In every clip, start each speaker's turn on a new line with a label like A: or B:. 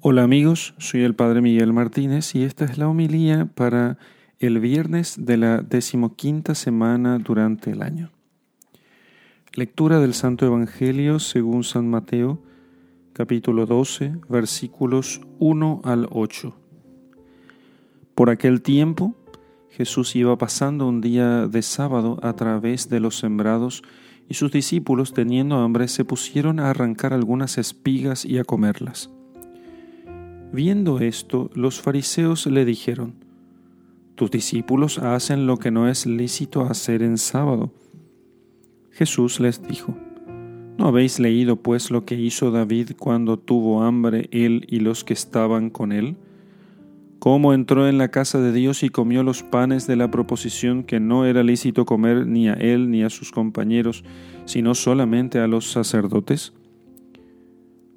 A: Hola amigos, soy el Padre Miguel Martínez y esta es la homilía para el viernes de la decimoquinta semana durante el año. Lectura del Santo Evangelio según San Mateo, capítulo 12, versículos 1 al 8. Por aquel tiempo, Jesús iba pasando un día de sábado a través de los sembrados y sus discípulos, teniendo hambre, se pusieron a arrancar algunas espigas y a comerlas. Viendo esto, los fariseos le dijeron, Tus discípulos hacen lo que no es lícito hacer en sábado. Jesús les dijo, ¿No habéis leído pues lo que hizo David cuando tuvo hambre él y los que estaban con él? Cómo entró en la casa de Dios y comió los panes de la proposición que no era lícito comer ni a él ni a sus compañeros, sino solamente a los sacerdotes?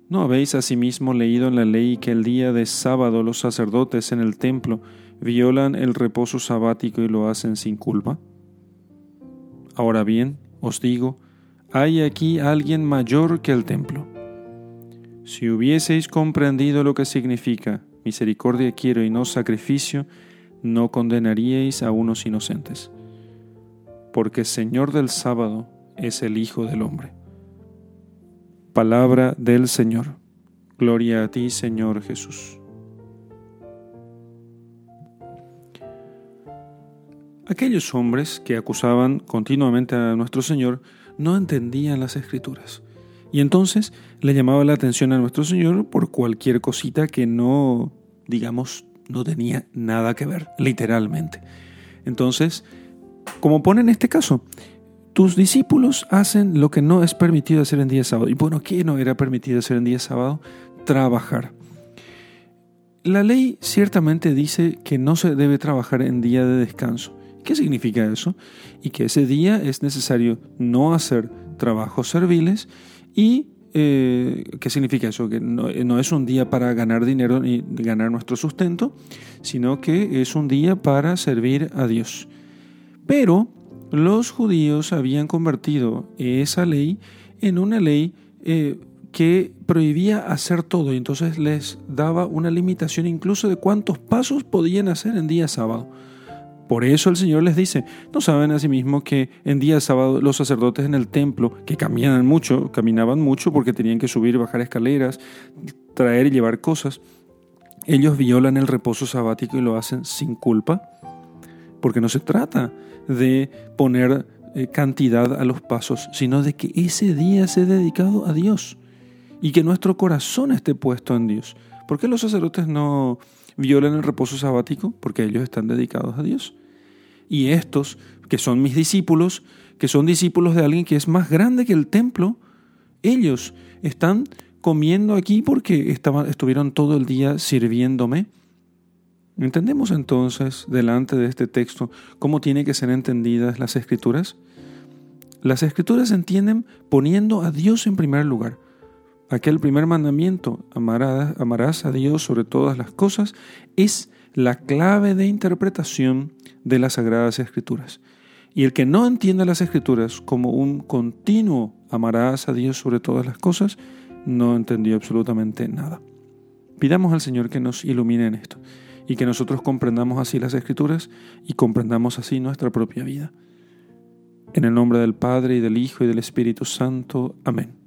A: ¿No habéis asimismo leído en la ley que el día de sábado los sacerdotes en el templo violan el reposo sabático y lo hacen sin culpa? Ahora bien, os digo, hay aquí alguien mayor que el templo. Si hubieseis comprendido lo que significa misericordia quiero y no sacrificio, no condenaríais a unos inocentes. Porque Señor del sábado es el Hijo del Hombre. Palabra del Señor. Gloria a ti, Señor Jesús. Aquellos hombres que acusaban continuamente a nuestro Señor no entendían las escrituras. Y entonces le llamaba la atención a nuestro Señor por cualquier cosita que no, digamos, no tenía nada que ver, literalmente. Entonces, como pone en este caso, tus discípulos hacen lo que no es permitido hacer en día sábado. Y bueno, ¿qué no era permitido hacer en día sábado? Trabajar. La ley ciertamente dice que no se debe trabajar en día de descanso. ¿Qué significa eso? Y que ese día es necesario no hacer trabajos serviles y eh, ¿qué significa eso? Que no, no, es un día para ganar dinero ni ganar nuestro sustento, sino que es un día para servir a Dios. Pero los judíos habían convertido esa ley en una ley eh, que prohibía hacer todo y entonces les daba una limitación incluso de cuántos pasos podían hacer en día sábado. Por eso el Señor les dice, ¿no saben asimismo que en día sábado los sacerdotes en el templo, que caminaban mucho, caminaban mucho porque tenían que subir y bajar escaleras, traer y llevar cosas, ellos violan el reposo sabático y lo hacen sin culpa? Porque no se trata de poner eh, cantidad a los pasos, sino de que ese día sea dedicado a Dios y que nuestro corazón esté puesto en Dios. ¿Por qué los sacerdotes no violan el reposo sabático? Porque ellos están dedicados a Dios. Y estos, que son mis discípulos, que son discípulos de alguien que es más grande que el templo, ellos están comiendo aquí porque estaban, estuvieron todo el día sirviéndome ¿Entendemos entonces, delante de este texto, cómo tienen que ser entendidas las escrituras? Las escrituras se entienden poniendo a Dios en primer lugar. Aquel primer mandamiento, amarás, a Dios sobre todas las cosas, es la clave de interpretación de las sagradas escrituras. Y el que no entienda las escrituras como un continuo amarás a Dios sobre todas las cosas, no entendió absolutamente nada. Pidamos al Señor que nos ilumine en esto y que nosotros comprendamos así las escrituras y comprendamos así nuestra propia vida. En el nombre del Padre y del Hijo y del Espíritu Santo. Amén.